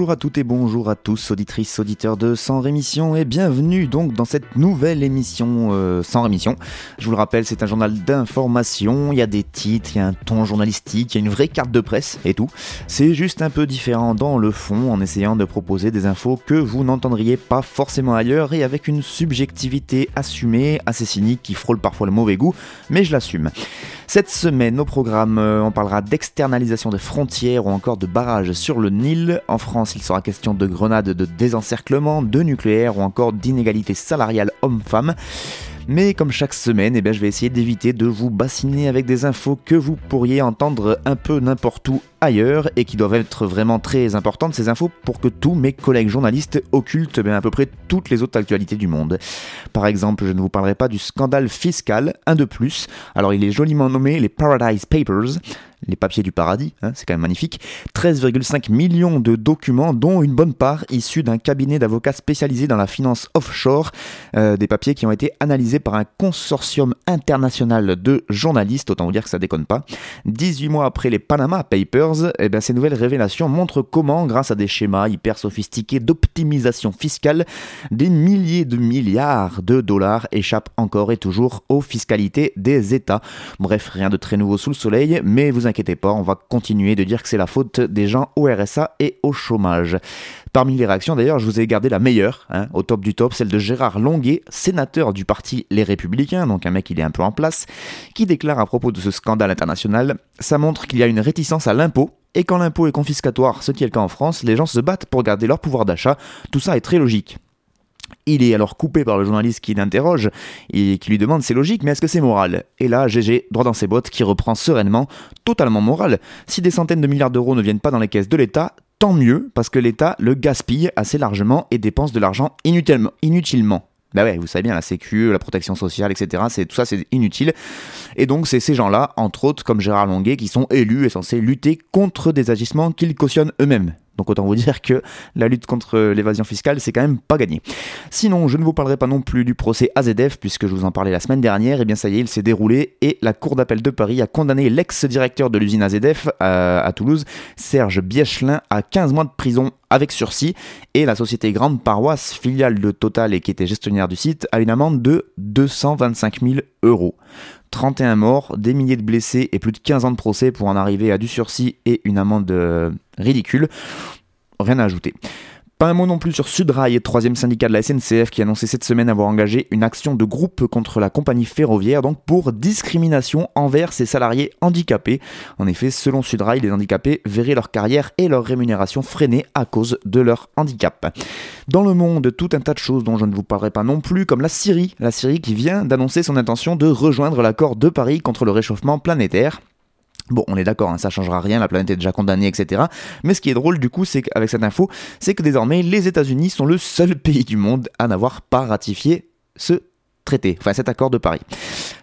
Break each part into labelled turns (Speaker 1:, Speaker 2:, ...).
Speaker 1: Bonjour à toutes et bonjour à tous, auditrices, auditeurs de Sans Rémission, et bienvenue donc dans cette nouvelle émission euh, Sans Rémission. Je vous le rappelle, c'est un journal d'information, il y a des titres, il y a un ton journalistique, il y a une vraie carte de presse et tout. C'est juste un peu différent dans le fond en essayant de proposer des infos que vous n'entendriez pas forcément ailleurs et avec une subjectivité assumée, assez cynique, qui frôle parfois le mauvais goût, mais je l'assume. Cette semaine, au programme, euh, on parlera d'externalisation des frontières ou encore de barrages sur le Nil. En France, il sera question de grenades de désencerclement, de nucléaire ou encore d'inégalité salariale homme-femme. Mais comme chaque semaine, eh bien, je vais essayer d'éviter de vous bassiner avec des infos que vous pourriez entendre un peu n'importe où ailleurs et qui doivent être vraiment très importantes, ces infos, pour que tous mes collègues journalistes occultent bien, à peu près toutes les autres actualités du monde. Par exemple, je ne vous parlerai pas du scandale fiscal, un de plus. Alors il est joliment nommé les Paradise Papers les papiers du paradis, hein, c'est quand même magnifique, 13,5 millions de documents, dont une bonne part issus d'un cabinet d'avocats spécialisé dans la finance offshore, euh, des papiers qui ont été analysés par un consortium international de journalistes, autant vous dire que ça déconne pas. 18 mois après les Panama Papers, eh bien, ces nouvelles révélations montrent comment, grâce à des schémas hyper sophistiqués d'optimisation fiscale, des milliers de milliards de dollars échappent encore et toujours aux fiscalités des États. Bref, rien de très nouveau sous le soleil, mais vous inquiétez pas, on va continuer de dire que c'est la faute des gens au RSA et au chômage. Parmi les réactions d'ailleurs, je vous ai gardé la meilleure, hein, au top du top, celle de Gérard Longuet, sénateur du parti Les Républicains, donc un mec il est un peu en place, qui déclare à propos de ce scandale international, ça montre qu'il y a une réticence à l'impôt, et quand l'impôt est confiscatoire, ce qui est le cas en France, les gens se battent pour garder leur pouvoir d'achat, tout ça est très logique. Il est alors coupé par le journaliste qui l'interroge et qui lui demande c'est logique, mais est-ce que c'est moral? Et là, GG, droit dans ses bottes, qui reprend sereinement, totalement moral. Si des centaines de milliards d'euros ne viennent pas dans les caisses de l'État, tant mieux, parce que l'État le gaspille assez largement et dépense de l'argent inutilement. inutilement. Bah ouais, vous savez bien, la sécu, la protection sociale, etc., tout ça c'est inutile. Et donc c'est ces gens-là, entre autres comme Gérard Longuet, qui sont élus et censés lutter contre des agissements qu'ils cautionnent eux-mêmes. Donc autant vous dire que la lutte contre l'évasion fiscale, c'est quand même pas gagné. Sinon, je ne vous parlerai pas non plus du procès AZF, puisque je vous en parlais la semaine dernière, et bien ça y est, il s'est déroulé, et la Cour d'appel de Paris a condamné l'ex-directeur de l'usine AZF à, à Toulouse, Serge Biechelin, à 15 mois de prison avec sursis, et la société Grande Paroisse, filiale de Total et qui était gestionnaire du site, a une amende de 225 000 euros. 31 morts, des milliers de blessés et plus de 15 ans de procès pour en arriver à du sursis et une amende euh, ridicule. Rien à ajouter. Pas un mot non plus sur Sudrail, troisième syndicat de la SNCF qui a annoncé cette semaine avoir engagé une action de groupe contre la compagnie ferroviaire, donc pour discrimination envers ses salariés handicapés. En effet, selon Sudrail, les handicapés verraient leur carrière et leur rémunération freinée à cause de leur handicap. Dans le monde, tout un tas de choses dont je ne vous parlerai pas non plus, comme la Syrie, la Syrie qui vient d'annoncer son intention de rejoindre l'accord de Paris contre le réchauffement planétaire. Bon, on est d'accord, hein, ça changera rien, la planète est déjà condamnée, etc. Mais ce qui est drôle du coup, c'est qu'avec cette info, c'est que désormais les États-Unis sont le seul pays du monde à n'avoir pas ratifié ce traité, enfin cet accord de Paris.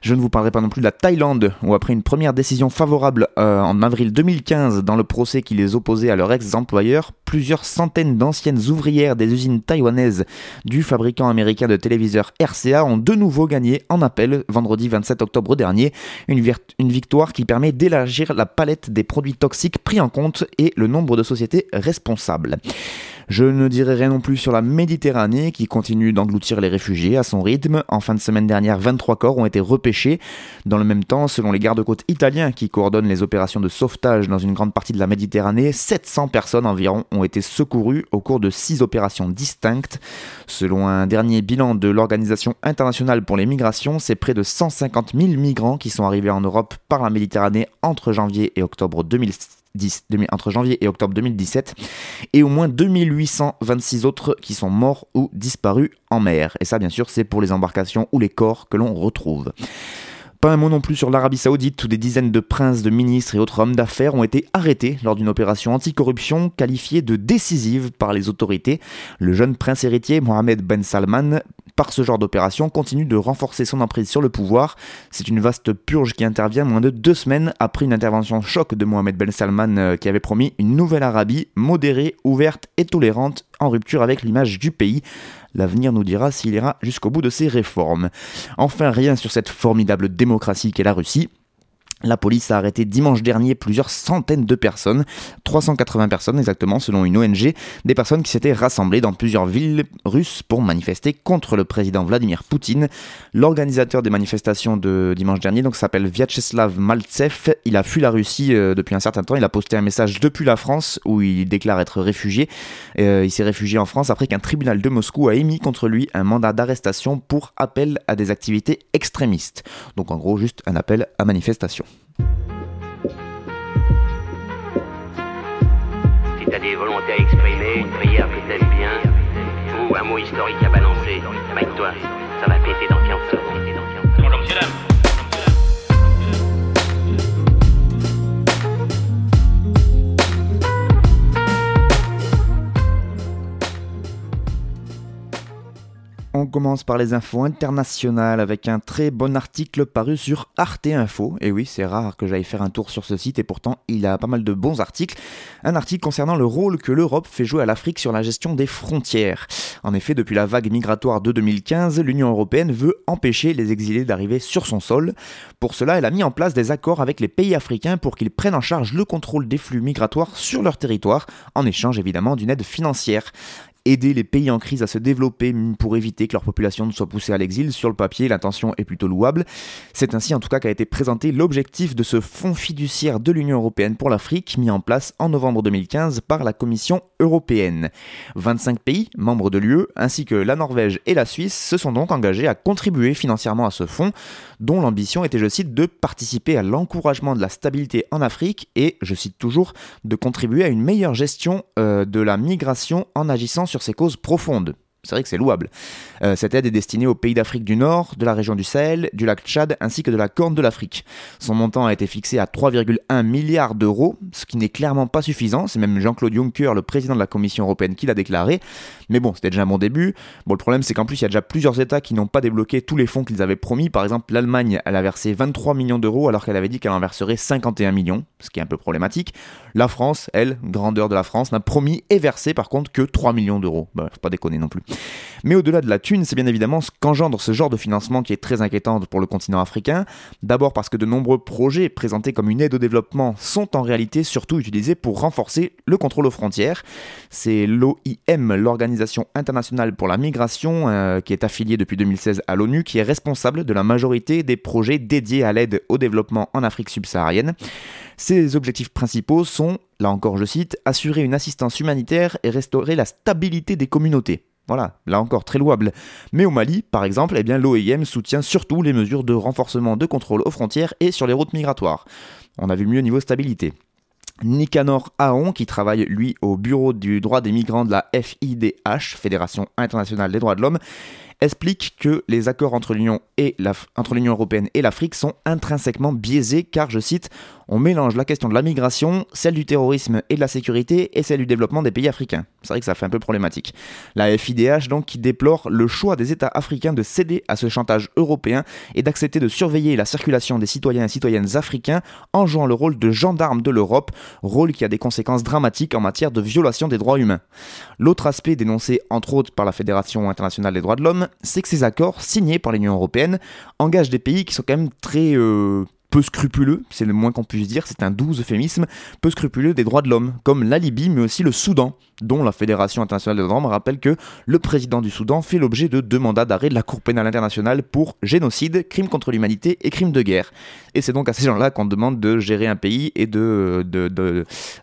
Speaker 1: Je ne vous parlerai pas non plus de la Thaïlande, où après une première décision favorable euh, en avril 2015 dans le procès qui les opposait à leur ex-employeur, plusieurs centaines d'anciennes ouvrières des usines taïwanaises du fabricant américain de téléviseurs RCA ont de nouveau gagné en appel vendredi 27 octobre dernier, une, victoire qui permet d'élargir la palette des produits toxiques pris en compte et le nombre de sociétés responsables. Je ne dirai rien non plus sur la Méditerranée qui continue d'engloutir les réfugiés à son rythme. En fin de semaine dernière, 23 corps ont été repêchés. Dans le même temps, selon les gardes-côtes italiens qui coordonnent les opérations de sauvetage dans une grande partie de la Méditerranée, 700 personnes environ ont été secourues au cours de 6 opérations distinctes. Selon un dernier bilan de l'Organisation internationale pour les migrations, c'est près de 150 000 migrants qui sont arrivés en Europe par la Méditerranée entre janvier et octobre 2010 entre janvier et octobre 2017, et au moins 2826 autres qui sont morts ou disparus en mer. Et ça, bien sûr, c'est pour les embarcations ou les corps que l'on retrouve. Pas un mot non plus sur l'Arabie Saoudite, où des dizaines de princes, de ministres et autres hommes d'affaires ont été arrêtés lors d'une opération anticorruption qualifiée de décisive par les autorités. Le jeune prince héritier Mohamed Ben Salman par ce genre d'opération continue de renforcer son emprise sur le pouvoir. C'est une vaste purge qui intervient moins de deux semaines après une intervention choc de Mohamed Ben Salman euh, qui avait promis une nouvelle Arabie modérée, ouverte et tolérante en rupture avec l'image du pays. L'avenir nous dira s'il ira jusqu'au bout de ses réformes. Enfin, rien sur cette formidable démocratie qu'est la Russie. La police a arrêté dimanche dernier plusieurs centaines de personnes, 380 personnes exactement selon une ONG, des personnes qui s'étaient rassemblées dans plusieurs villes russes pour manifester contre le président Vladimir Poutine. L'organisateur des manifestations de dimanche dernier donc s'appelle Vyacheslav Maltsev. Il a fui la Russie euh, depuis un certain temps. Il a posté un message depuis la France où il déclare être réfugié. Euh, il s'est réfugié en France après qu'un tribunal de Moscou a émis contre lui un mandat d'arrestation pour appel à des activités extrémistes. Donc en gros juste un appel à manifestation.
Speaker 2: Des volontés à exprimer, une prière que t'aimes bien, ou un mot historique à balancer, avec toi, ça va péter d'ambiance. Bonjour monsieur dame.
Speaker 1: On commence par les infos internationales avec un très bon article paru sur Arte Info. Et oui, c'est rare que j'aille faire un tour sur ce site et pourtant il a pas mal de bons articles. Un article concernant le rôle que l'Europe fait jouer à l'Afrique sur la gestion des frontières. En effet, depuis la vague migratoire de 2015, l'Union européenne veut empêcher les exilés d'arriver sur son sol. Pour cela, elle a mis en place des accords avec les pays africains pour qu'ils prennent en charge le contrôle des flux migratoires sur leur territoire, en échange évidemment d'une aide financière aider les pays en crise à se développer pour éviter que leur population ne soit poussée à l'exil. Sur le papier, l'intention est plutôt louable. C'est ainsi en tout cas qu'a été présenté l'objectif de ce fonds fiduciaire de l'Union européenne pour l'Afrique, mis en place en novembre 2015 par la Commission européenne. 25 pays, membres de l'UE, ainsi que la Norvège et la Suisse, se sont donc engagés à contribuer financièrement à ce fonds, dont l'ambition était, je cite, de participer à l'encouragement de la stabilité en Afrique et, je cite toujours, de contribuer à une meilleure gestion euh, de la migration en agissant sur ses causes profondes. C'est vrai que c'est louable. Euh, cette aide est destinée aux pays d'Afrique du Nord, de la région du Sahel, du lac Tchad ainsi que de la Corne de l'Afrique. Son montant a été fixé à 3,1 milliards d'euros, ce qui n'est clairement pas suffisant. C'est même Jean-Claude Juncker, le président de la Commission européenne, qui l'a déclaré. Mais bon, c'était déjà un bon début. Bon, le problème, c'est qu'en plus, il y a déjà plusieurs États qui n'ont pas débloqué tous les fonds qu'ils avaient promis. Par exemple, l'Allemagne, elle a versé 23 millions d'euros alors qu'elle avait dit qu'elle en verserait 51 millions, ce qui est un peu problématique. La France, elle, grandeur de la France, n'a promis et versé par contre que 3 millions d'euros. Bah, faut pas déconner non plus. Mais au-delà de la thune, c'est bien évidemment ce qu'engendre ce genre de financement qui est très inquiétant pour le continent africain. D'abord parce que de nombreux projets présentés comme une aide au développement sont en réalité surtout utilisés pour renforcer le contrôle aux frontières. C'est l'OIM, l'Organisation internationale pour la migration, euh, qui est affiliée depuis 2016 à l'ONU, qui est responsable de la majorité des projets dédiés à l'aide au développement en Afrique subsaharienne. Ses objectifs principaux sont, là encore je cite, assurer une assistance humanitaire et restaurer la stabilité des communautés. Voilà, là encore très louable. Mais au Mali, par exemple, eh l'OIM soutient surtout les mesures de renforcement de contrôle aux frontières et sur les routes migratoires. On a vu mieux niveau stabilité. Nicanor Aon, qui travaille lui au bureau du droit des migrants de la FIDH, Fédération internationale des droits de l'homme, explique que les accords entre l'Union européenne et l'Afrique sont intrinsèquement biaisés car, je cite, on mélange la question de la migration, celle du terrorisme et de la sécurité et celle du développement des pays africains. C'est vrai que ça fait un peu problématique. La FIDH donc qui déplore le choix des États africains de céder à ce chantage européen et d'accepter de surveiller la circulation des citoyens et citoyennes africains en jouant le rôle de gendarme de l'Europe, rôle qui a des conséquences dramatiques en matière de violation des droits humains. L'autre aspect dénoncé entre autres par la Fédération internationale des droits de l'homme, c'est que ces accords signés par l'Union européenne engagent des pays qui sont quand même très euh, peu scrupuleux, c'est le moins qu'on puisse dire, c'est un doux euphémisme, peu scrupuleux des droits de l'homme, comme la Libye, mais aussi le Soudan, dont la Fédération internationale de l'homme rappelle que le président du Soudan fait l'objet de deux mandats d'arrêt de la Cour pénale internationale pour génocide, crime contre l'humanité et crime de guerre. Et c'est donc à ces gens-là qu'on demande de gérer un pays et de,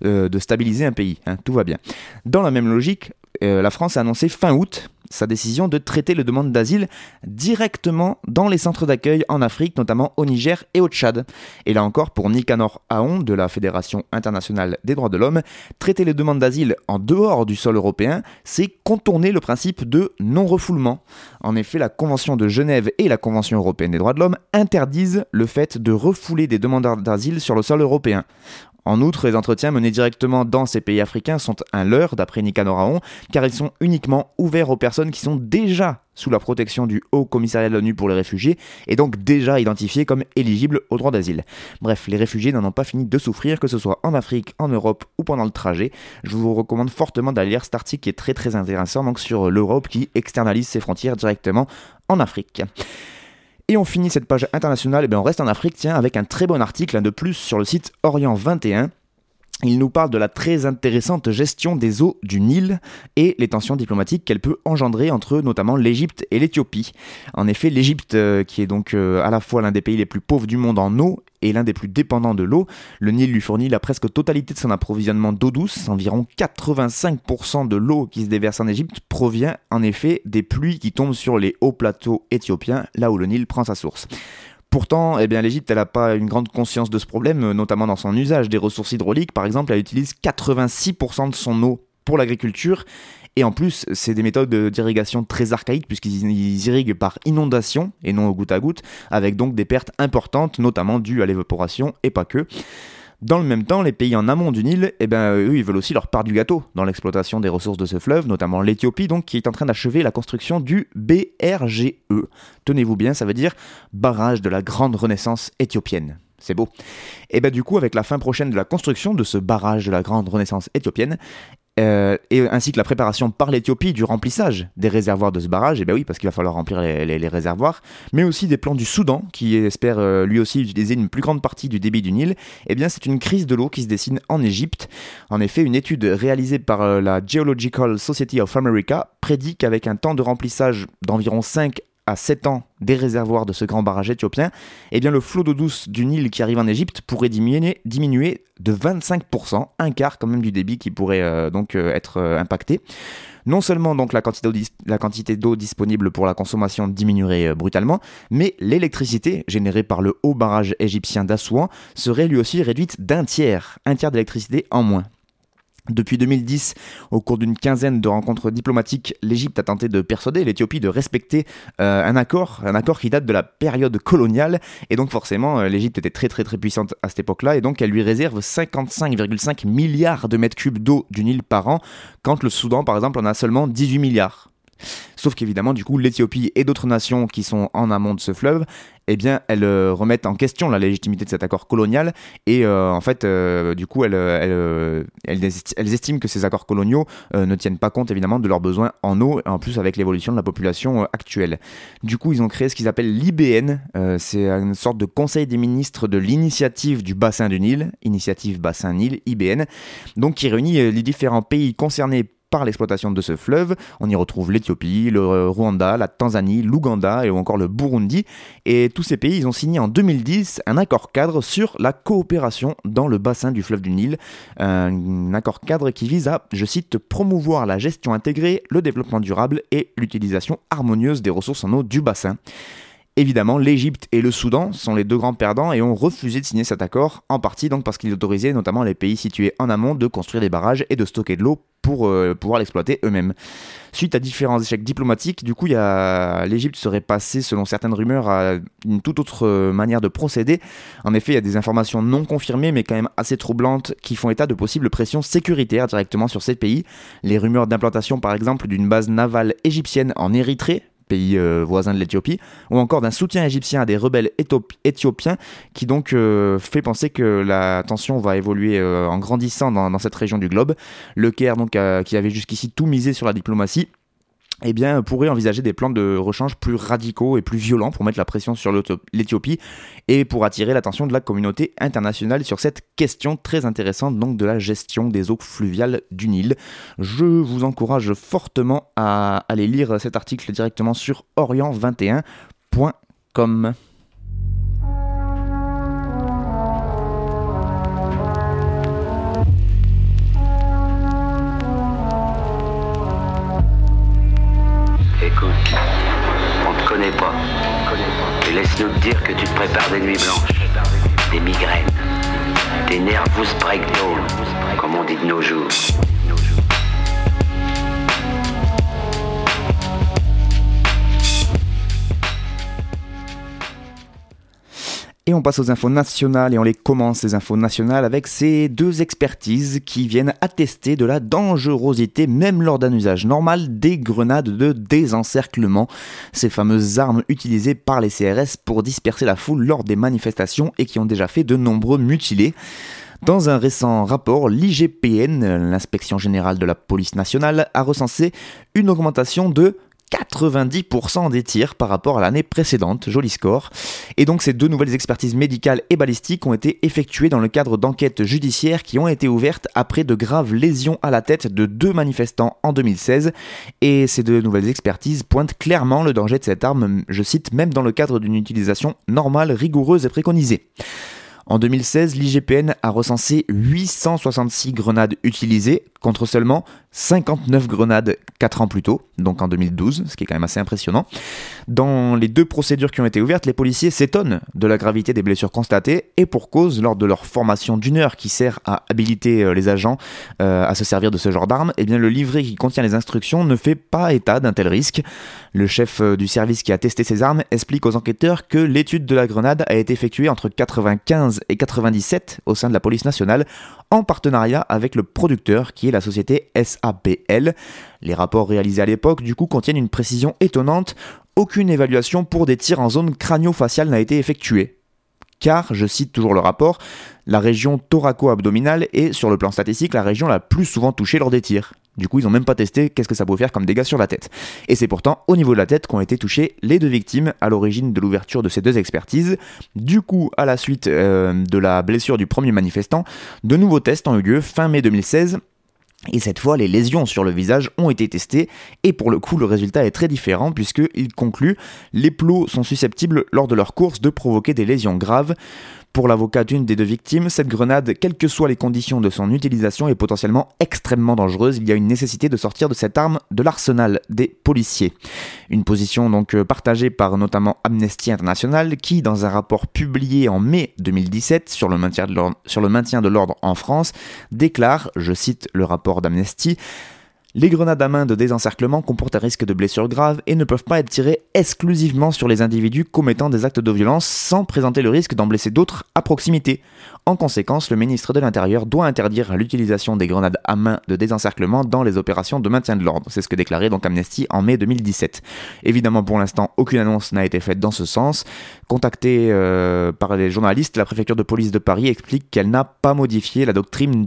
Speaker 1: euh, stabiliser un pays. Hein, tout va bien. Dans la même logique, euh, la France a annoncé fin août sa décision de traiter les demandes d'asile directement dans les centres d'accueil en Afrique, notamment au Niger et au Tchad. Et là encore, pour Nicanor Aon de la Fédération internationale des droits de l'homme, traiter les demandes d'asile en dehors du sol européen, c'est contourner le principe de non-refoulement. En effet, la Convention de Genève et la Convention européenne des droits de l'homme interdisent le fait de refouler des demandeurs d'asile sur le sol européen. En outre, les entretiens menés directement dans ces pays africains sont un leurre, d'après Nicanor Aon, car ils sont uniquement ouverts aux personnes qui sont déjà sous la protection du Haut Commissariat de l'ONU pour les réfugiés et donc déjà identifiés comme éligibles au droit d'asile. Bref, les réfugiés n'en ont pas fini de souffrir, que ce soit en Afrique, en Europe ou pendant le trajet. Je vous recommande fortement d'aller lire cet article qui est très très intéressant donc sur l'Europe qui externalise ses frontières directement en Afrique. Et on finit cette page internationale, et bien on reste en Afrique, tiens, avec un très bon article de plus sur le site Orient 21. Il nous parle de la très intéressante gestion des eaux du Nil et les tensions diplomatiques qu'elle peut engendrer entre notamment l'Égypte et l'Éthiopie. En effet, l'Égypte, euh, qui est donc euh, à la fois l'un des pays les plus pauvres du monde en eau et l'un des plus dépendants de l'eau, le Nil lui fournit la presque totalité de son approvisionnement d'eau douce. Environ 85% de l'eau qui se déverse en Égypte provient en effet des pluies qui tombent sur les hauts plateaux éthiopiens, là où le Nil prend sa source. Pourtant, eh l'Égypte, n'a pas une grande conscience de ce problème, notamment dans son usage des ressources hydrauliques. Par exemple, elle utilise 86% de son eau pour l'agriculture. Et en plus, c'est des méthodes d'irrigation très archaïques puisqu'ils irriguent par inondation et non au goutte à goutte, avec donc des pertes importantes, notamment dues à l'évaporation et pas que. Dans le même temps, les pays en amont du Nil, eh ben, eux, ils veulent aussi leur part du gâteau dans l'exploitation des ressources de ce fleuve, notamment l'Éthiopie, donc, qui est en train d'achever la construction du BRGE. Tenez-vous bien, ça veut dire barrage de la grande renaissance éthiopienne. C'est beau. Et bien du coup, avec la fin prochaine de la construction de ce barrage de la grande renaissance éthiopienne, euh, et ainsi que la préparation par l'Éthiopie du remplissage des réservoirs de ce barrage, et eh bien oui, parce qu'il va falloir remplir les, réservoirs, mais aussi des plans du Soudan, qui espère euh, lui aussi utiliser une plus grande partie du débit du Nil, et eh bien c'est une crise de l'eau qui se dessine en Égypte. En effet, une étude réalisée par euh, la Geological Society of America prédit qu'avec un temps de remplissage d'environ 5 à 7 ans des réservoirs de ce grand barrage éthiopien, eh bien le flot d'eau douce du Nil qui arrive en Égypte pourrait diminuer, de 25%, un quart quand même du débit qui pourrait euh, donc euh, être euh, impacté. Non seulement donc la quantité d'eau disponible pour la consommation diminuerait brutalement, mais l'électricité générée par le haut barrage égyptien d'Assouan serait lui aussi réduite d'un tiers, un tiers d'électricité en moins. Depuis 2010, au cours d'une quinzaine de rencontres diplomatiques, l'Égypte a tenté de persuader l'Éthiopie de respecter euh, un accord, un accord qui date de la période coloniale, et donc forcément euh, l'Égypte était très très très puissante à cette époque-là, et donc elle lui réserve 55,5 milliards de mètres cubes d'eau du Nil par an, quand le Soudan par exemple en a seulement 18 milliards. Sauf qu'évidemment, du coup, l'Éthiopie et d'autres nations qui sont en amont de ce fleuve, eh bien, elles euh, remettent en question la légitimité de cet accord colonial et euh, en fait, euh, du coup, elles, elles, estiment que ces accords coloniaux ne tiennent pas compte évidemment de leurs besoins en eau, en plus avec l'évolution de la population actuelle. Du coup, ils ont créé ce qu'ils appellent l'IBN, c'est une sorte de conseil des ministres de l'initiative du bassin du Nil, initiative bassin Nil, IBN, donc qui réunit les différents pays concernés par l'exploitation de ce fleuve. On y retrouve l'Éthiopie, le Rwanda, la Tanzanie, l'Ouganda et encore le Burundi. Et tous ces pays, ils ont signé en 2010 un accord cadre sur la coopération dans le bassin du fleuve du Nil. Un accord cadre qui vise à, je cite, promouvoir la gestion intégrée, le développement durable et l'utilisation harmonieuse des ressources en eau du bassin. Évidemment, l'Égypte et le Soudan sont les deux grands perdants et ont refusé de signer cet accord, en partie parce qu'il autorisait notamment les pays situés en amont de construire des barrages et de stocker de l'eau pour euh, pouvoir l'exploiter eux-mêmes. Suite à différents échecs diplomatiques, du coup, l'Égypte serait passée, selon certaines rumeurs, à une toute autre euh, manière de procéder. En effet, il y a des informations non confirmées, mais quand même assez troublantes, qui font état de possibles pressions sécuritaires directement sur ces pays. Les rumeurs d'implantation, par exemple, d'une base navale égyptienne en Érythrée, pays euh, voisin de l'Éthiopie, ou encore d'un soutien égyptien à des rebelles éthiopiens, qui donc euh, fait penser que la tension va évoluer euh, en grandissant dans, cette région du globe. Le Caire, donc, qui avait jusqu'ici tout misé sur la diplomatie, eh bien, pourrait envisager des plans de rechange plus radicaux et plus violents pour mettre la pression sur l'Éthiopie et pour attirer l'attention de la communauté internationale sur cette question très intéressante donc de la gestion des eaux fluviales du Nil. Je vous encourage fortement à aller lire cet article directement sur orient21.com.
Speaker 2: Et laisse-nous te dire que tu te prépares des nuits blanches, des migraines, des nervous breakdowns, comme on dit de nos jours.
Speaker 1: Et on passe aux infos nationales et on les commence ces infos nationales avec ces deux expertises qui viennent attester de la dangerosité, même lors d'un usage normal, des grenades de désencerclement, ces fameuses armes utilisées par les CRS pour disperser la foule lors des manifestations et qui ont déjà fait de nombreux mutilés. Dans un récent rapport, l'IGPN, l'inspection générale de la police nationale, a recensé une augmentation de 90% des tirs par rapport à l'année précédente, joli score. Et donc ces deux nouvelles expertises médicales et balistiques ont été effectuées dans le cadre d'enquêtes judiciaires qui ont été ouvertes après de graves lésions à la tête de deux manifestants en 2016. Et ces deux nouvelles expertises pointent clairement le danger de cette arme, je cite, même dans le cadre d'une utilisation normale, rigoureuse et préconisée. En 2016, l'IGPN a recensé 866 grenades utilisées contre seulement 59 grenades 4 ans plus tôt, donc en 2012, ce qui est quand même assez impressionnant. Dans les deux procédures qui ont été ouvertes, les policiers s'étonnent de la gravité des blessures constatées et pour cause, lors de leur formation d'une heure qui sert à habiliter euh, les agents euh, à se servir de ce genre d'armes, eh le livret qui contient les instructions ne fait pas état d'un tel risque. Le chef euh, du service qui a testé ces armes explique aux enquêteurs que l'étude de la grenade a été effectuée entre 95 et 97 au sein de la police nationale en partenariat avec le producteur qui est la société SAPL. Les rapports réalisés à l'époque du coup contiennent une précision étonnante, aucune évaluation pour des tirs en zone crânio-faciale n'a été effectuée. Car, je cite toujours le rapport, la région thoraco-abdominale est, sur le plan statistique, la région la plus souvent touchée lors des tirs. Du coup, ils n'ont même pas testé qu'est-ce que ça pouvait faire comme dégâts sur la tête. Et c'est pourtant au niveau de la tête qu'ont été touchées les deux victimes à l'origine de l'ouverture de ces deux expertises. Du coup, à la suite euh, de la blessure du premier manifestant, de nouveaux tests ont eu lieu fin mai 2016 et cette fois, les lésions sur le visage ont été testées, et pour le coup, le résultat est très différent puisqu'il conclut les plots sont susceptibles lors de leur course de provoquer des lésions graves. Pour l'avocat d'une des deux victimes, cette grenade, quelles que soient les conditions de son utilisation, est potentiellement extrêmement dangereuse. Il y a une nécessité de sortir de cette arme de l'arsenal des policiers. Une position donc euh, partagée par notamment Amnesty International qui, dans un rapport publié en mai 2017 sur le maintien de l'ordre en France, déclare, je cite le rapport d'Amnesty, les grenades à main de désencerclement comportent un risque de blessure grave et ne peuvent pas être tirées exclusivement sur les individus commettant des actes de violence sans présenter le risque d'en blesser d'autres à proximité. En conséquence, le ministre de l'Intérieur doit interdire l'utilisation des grenades à main de désencerclement dans les opérations de maintien de l'ordre. C'est ce que déclarait donc Amnesty en mai 2017. Évidemment, pour l'instant, aucune annonce n'a été faite dans ce sens. Contactée euh, par les journalistes, la préfecture de police de Paris explique qu'elle n'a pas modifié la doctrine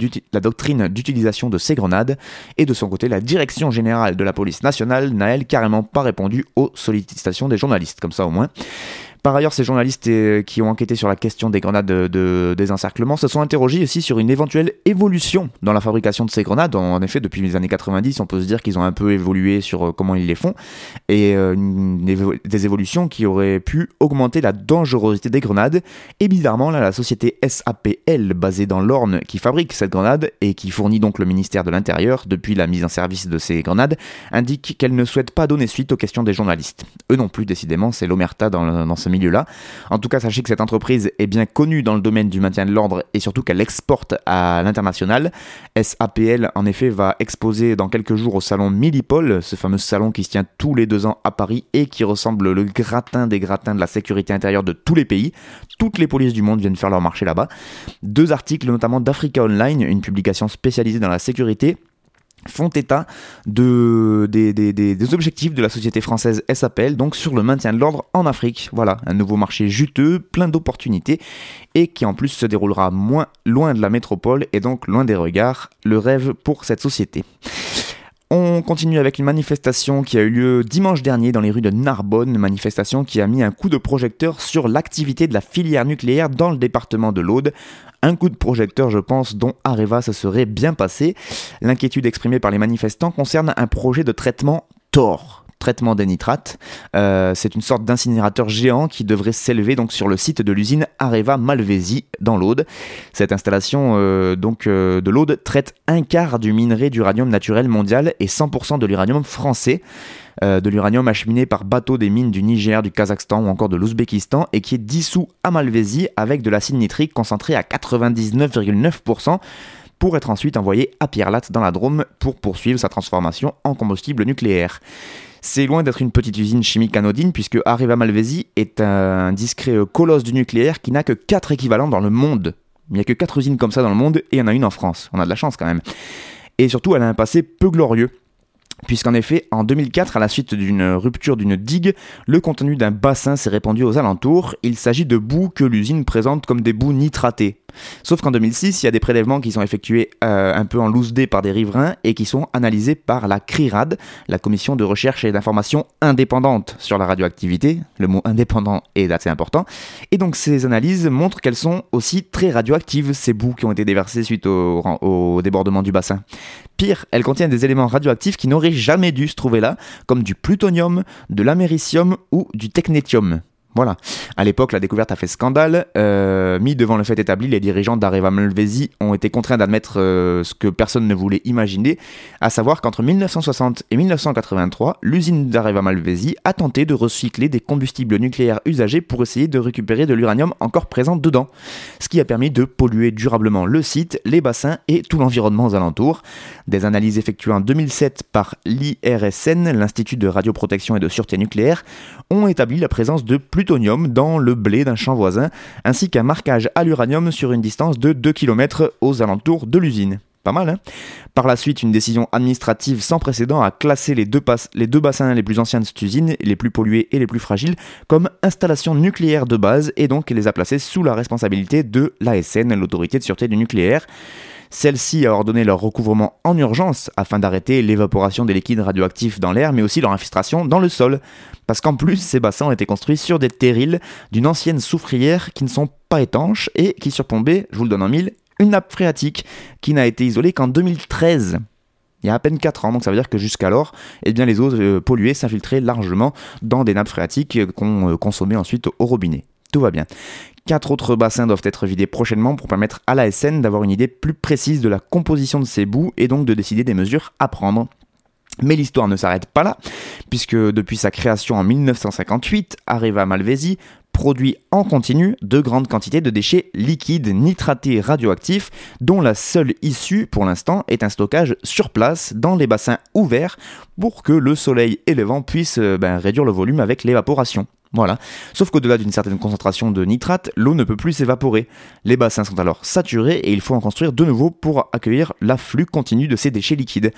Speaker 1: d'utilisation de ces grenades. Et de son côté, la direction générale de la police nationale n'a elle carrément pas répondu aux sollicitations des journalistes, comme ça au moins. Par ailleurs, ces journalistes euh, qui ont enquêté sur la question des grenades de, désencerclement se sont interrogés aussi sur une éventuelle évolution dans la fabrication de ces grenades. En effet, depuis les années 90, on peut se dire qu'ils ont un peu évolué sur euh, comment ils les font, et euh, des évolutions qui auraient pu augmenter la dangerosité des grenades. Et bizarrement, la société SAPL, basée dans l'Orne, qui fabrique cette grenade et qui fournit donc le ministère de l'Intérieur depuis la mise en service de ces grenades, indique qu'elle ne souhaite pas donner suite aux questions des journalistes. Eux non plus, décidément, c'est l'omerta dans, dans ce En tout cas, sachez que cette entreprise est bien connue dans le domaine du maintien de l'ordre et surtout qu'elle exporte à l'international. SAPL, en effet, va exposer dans quelques jours au salon Millipol, ce fameux salon qui se tient tous les deux ans à Paris et qui ressemble le gratin des gratins de la sécurité intérieure de tous les pays. Toutes les polices du monde viennent faire leur marché là-bas. Deux articles, notamment d'Africa Online, une publication spécialisée dans la sécurité, font état de, des, objectifs de la société française SAPL, donc sur le maintien de l'ordre en Afrique. Voilà, un nouveau marché juteux, plein d'opportunités, et qui en plus se déroulera moins loin de la métropole et donc loin des regards, le rêve pour cette société. On continue avec une manifestation qui a eu lieu dimanche dernier dans les rues de Narbonne, une manifestation qui a mis un coup de projecteur sur l'activité de la filière nucléaire dans le département de l'Aude. Un coup de projecteur, je pense, dont Areva se serait bien passé. L'inquiétude exprimée par les manifestants concerne un projet de traitement TOR, traitement des nitrates. Euh, c'est une sorte d'incinérateur géant qui devrait s'élever donc sur le site de l'usine Areva Malvézy dans l'Aude. Cette installation euh, donc euh, de l'Aude traite un quart du minerai d'uranium naturel mondial et 100% de l'uranium français. de l'uranium acheminé par bateau des mines du Niger, du Kazakhstan ou encore de l'Ouzbékistan et qui est dissous à Malvézy avec de l'acide nitrique concentré à 99,9% pour être ensuite envoyé à Pierre dans la Drôme pour poursuivre sa transformation en combustible nucléaire. C'est loin d'être une petite usine chimique anodine puisque Arriva Malvézy est un discret colosse du nucléaire qui n'a que 4 équivalents dans le monde. Il n'y a que 4 usines comme ça dans le monde et il y en a une en France. On a de la chance quand même. Et surtout, elle a un passé peu glorieux puisqu'en effet, en 2004, à la suite d'une rupture d'une digue, le contenu d'un bassin s'est répandu aux alentours. Il s'agit de boues que l'usine présente comme des boues nitratées. Sauf qu'en 2006, il y a des prélèvements qui sont effectués euh, un peu en loose dé par des riverains et qui sont analysés par la CRIRAD, la commission de recherche et d'information indépendante sur la radioactivité. Le mot indépendant est assez important. Et donc ces analyses montrent qu'elles sont aussi très radioactives, ces boues qui ont été déversées suite au, débordement du bassin. Pire, elles contiennent des éléments radioactifs qui n'auraient jamais dû se trouver là, comme du plutonium, de l'américium ou du technétium. Voilà. À l'époque, la découverte a fait scandale. Euh, mis devant le fait établi, les dirigeants d'Areva Malvesi ont été contraints d'admettre euh, ce que personne ne voulait imaginer, à savoir qu'entre 1960 et 1983, l'usine d'Areva Malvesi a tenté de recycler des combustibles nucléaires usagés pour essayer de récupérer de l'uranium encore présent dedans, ce qui a permis de polluer durablement le site, les bassins et tout l'environnement aux alentours. Des analyses effectuées en 2007 par l'IRSN, l'Institut de radioprotection et de sûreté nucléaire, ont établi la présence de plus dans le blé d'un champ voisin, ainsi qu'un marquage à l'uranium sur une distance de 2 km aux alentours de l'usine. Pas mal, hein? Par la suite, une décision administrative sans précédent a classé les deux, les deux bassins les plus anciens de cette usine, les plus pollués et les plus fragiles, comme installations nucléaires de base et donc les a placés sous la responsabilité de l'ASN, l'autorité de sûreté du nucléaire. Celle-ci a ordonné leur recouvrement en urgence afin d'arrêter l'évaporation des liquides radioactifs dans l'air, mais aussi leur infiltration dans le sol. Parce qu'en plus, ces bassins ont été construits sur des terrils d'une ancienne soufrière qui ne sont pas étanches et qui surplombaient, je vous le donne en mille, une nappe phréatique qui n'a été isolée qu'en 2013 il y a à peine 4 ans, donc ça veut dire que jusqu'alors, eh les eaux euh, polluées s'infiltraient largement dans des nappes phréatiques qu'on euh, consommait ensuite au robinet. Tout va bien. Quatre autres bassins doivent être vidés prochainement pour permettre à l'ASN d'avoir une idée plus précise de la composition de ces bouts et donc de décider des mesures à prendre. Mais l'histoire ne s'arrête pas là, puisque depuis sa création en 1958, Areva Malvesi produit en continu de grandes quantités de déchets liquides nitratés radioactifs, dont la seule issue pour l'instant est un stockage sur place dans les bassins ouverts pour que le soleil et le vent puissent euh, ben, réduire le volume avec l'évaporation. Voilà. Sauf qu'au-delà d'une certaine concentration de nitrate, l'eau ne peut plus s'évaporer. Les bassins sont alors saturés et il faut en construire de nouveau pour accueillir l'afflux continu de ces déchets liquides.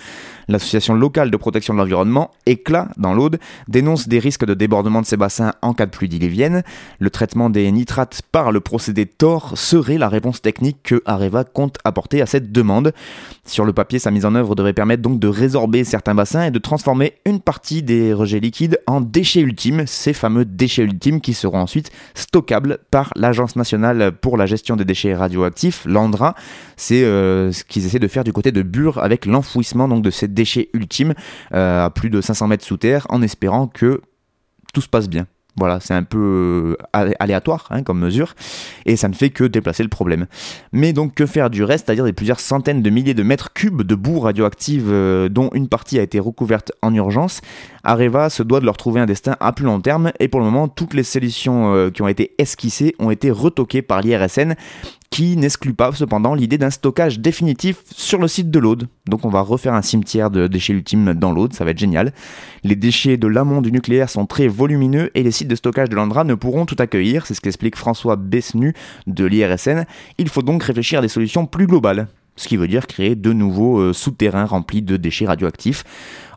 Speaker 1: L'association locale de protection de l'environnement, Éclat dans l'Aude, dénonce des risques de débordement de ces bassins en cas de pluie diluvienne. Le traitement des nitrates par le procédé TOR serait la réponse technique que Areva compte apporter à cette demande. Sur le papier, sa mise en œuvre devrait permettre donc de résorber certains bassins et de transformer une partie des rejets liquides en déchets ultimes, ces fameux déchets ultimes qui seront ensuite stockables par l'Agence nationale pour la gestion des déchets radioactifs, l'ANDRA. C'est euh, ce qu'ils essaient de faire du côté de Bure avec l'enfouissement de ces déchets ultimes euh, à plus de 500 mètres sous terre en espérant que tout se passe bien. Voilà, c'est un peu euh, aléatoire hein, comme mesure, et ça ne fait que déplacer le problème. Mais donc que faire du reste, c'est-à-dire des plusieurs centaines de milliers de mètres cubes de boue radioactive dont une partie a été recouverte en urgence Areva se doit de leur trouver un destin à plus long terme, et pour le moment, toutes les solutions euh, qui ont été esquissées ont été retoquées par l'IRSN, qui n'exclut pas cependant l'idée d'un stockage définitif sur le site de l'Aude. Donc on va refaire un cimetière de déchets ultimes dans l'Aude, ça va être génial. Les déchets de l'amont du nucléaire sont très volumineux et les sites de stockage de l'Andra ne pourront tout accueillir, c'est ce qu'explique François Besnu de l'IRSN. Il faut donc réfléchir à des solutions plus globales ce qui veut dire créer de nouveaux euh, souterrains remplis de déchets radioactifs.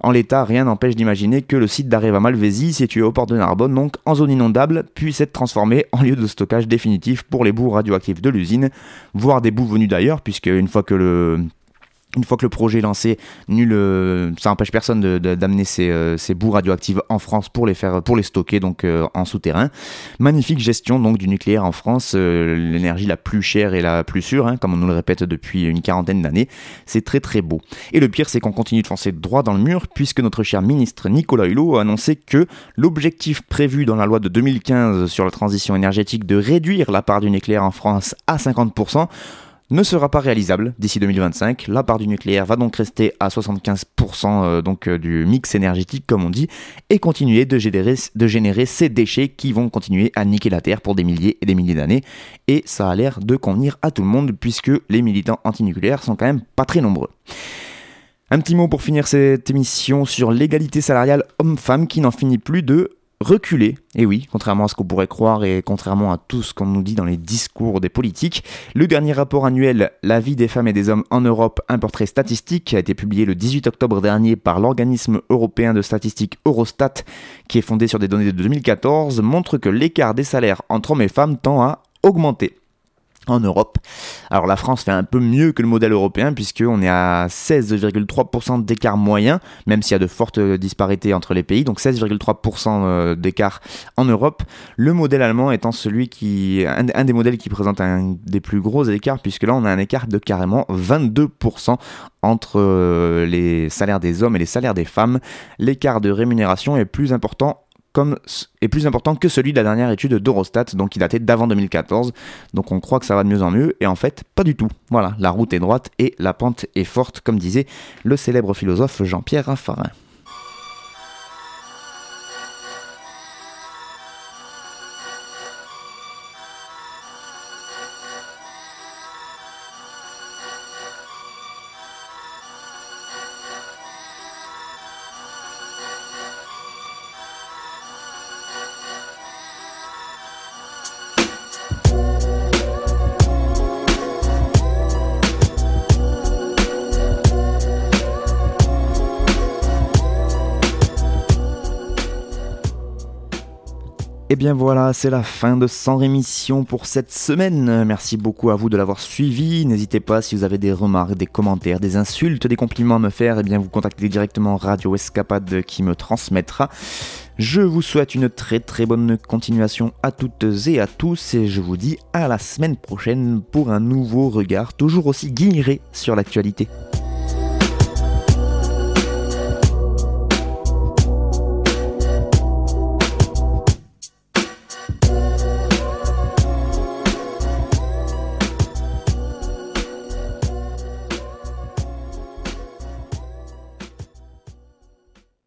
Speaker 1: En l'état, rien n'empêche d'imaginer que le site d'Areva Malvézy, situé au port de Narbonne, donc en zone inondable, puisse être transformé en lieu de stockage définitif pour les bouts radioactifs de l'usine, voire des bouts venus d'ailleurs, puisque une fois que le une fois que le projet est lancé, nul, euh, ça n'empêche personne d'amener euh, ces, bouts radioactifs en France pour les faire, pour les stocker donc euh, en souterrain. Magnifique gestion donc du nucléaire en France, l'énergie la plus chère et la plus sûre, hein, comme on nous le répète depuis une quarantaine d'années. C'est très très beau. Et le pire, c'est qu'on continue de foncer droit dans le mur, puisque notre cher ministre Nicolas Hulot a annoncé que l'objectif prévu dans la loi de 2015 sur la transition énergétique de réduire la part du nucléaire en France à 50% ne sera pas réalisable d'ici 2025. La part du nucléaire va donc rester à 75% euh, euh, du mix énergétique, comme on dit, et continuer de générer, de générer ces déchets qui vont continuer à niquer la Terre pour des milliers et des milliers d'années. Et ça a l'air de convenir à tout le monde, puisque les militants antinucléaires sont quand même pas très nombreux. Un petit mot pour finir cette émission sur l'égalité salariale homme-femme qui n'en finit plus de reculer. Et oui, contrairement à ce qu'on pourrait croire et contrairement à tout ce qu'on nous dit dans les discours des politiques, le dernier rapport annuel La vie des femmes et des hommes en Europe, un portrait statistique, a été publié le 18 octobre dernier par l'organisme européen de statistique Eurostat, qui est fondé sur des données de 2014, montre que l'écart des salaires entre hommes et femmes tend à augmenter en Europe. Alors la France fait un peu mieux que le modèle européen puisqu'on est à 16,3% d'écart moyen, même s'il y a de fortes disparités entre les pays, donc 16,3% euh, d'écart en Europe. Le modèle allemand étant celui qui, un, des modèles qui présente un des plus gros écarts puisque là on a un écart de carrément 22% entre euh, les salaires des hommes et les salaires des femmes. L'écart de rémunération est plus important comme est plus important que celui de la dernière étude d'Eurostat, donc qui datait d'avant 2014. Donc on croit que ça va de mieux en mieux, et en fait, pas du tout. Voilà, la route est droite et la pente est forte, comme disait le célèbre philosophe Jean-Pierre Raffarin. Et eh bien voilà, c'est la fin de 100 rémissions pour cette semaine. Merci beaucoup à vous de l'avoir suivi. N'hésitez pas si vous avez des remarques, des commentaires, des insultes, des compliments à me faire, et eh bien vous contactez directement Radio Escapade qui me transmettra. Je vous souhaite une très très bonne continuation à toutes et à tous et je vous dis à la semaine prochaine pour un nouveau regard toujours aussi guilleré sur l'actualité.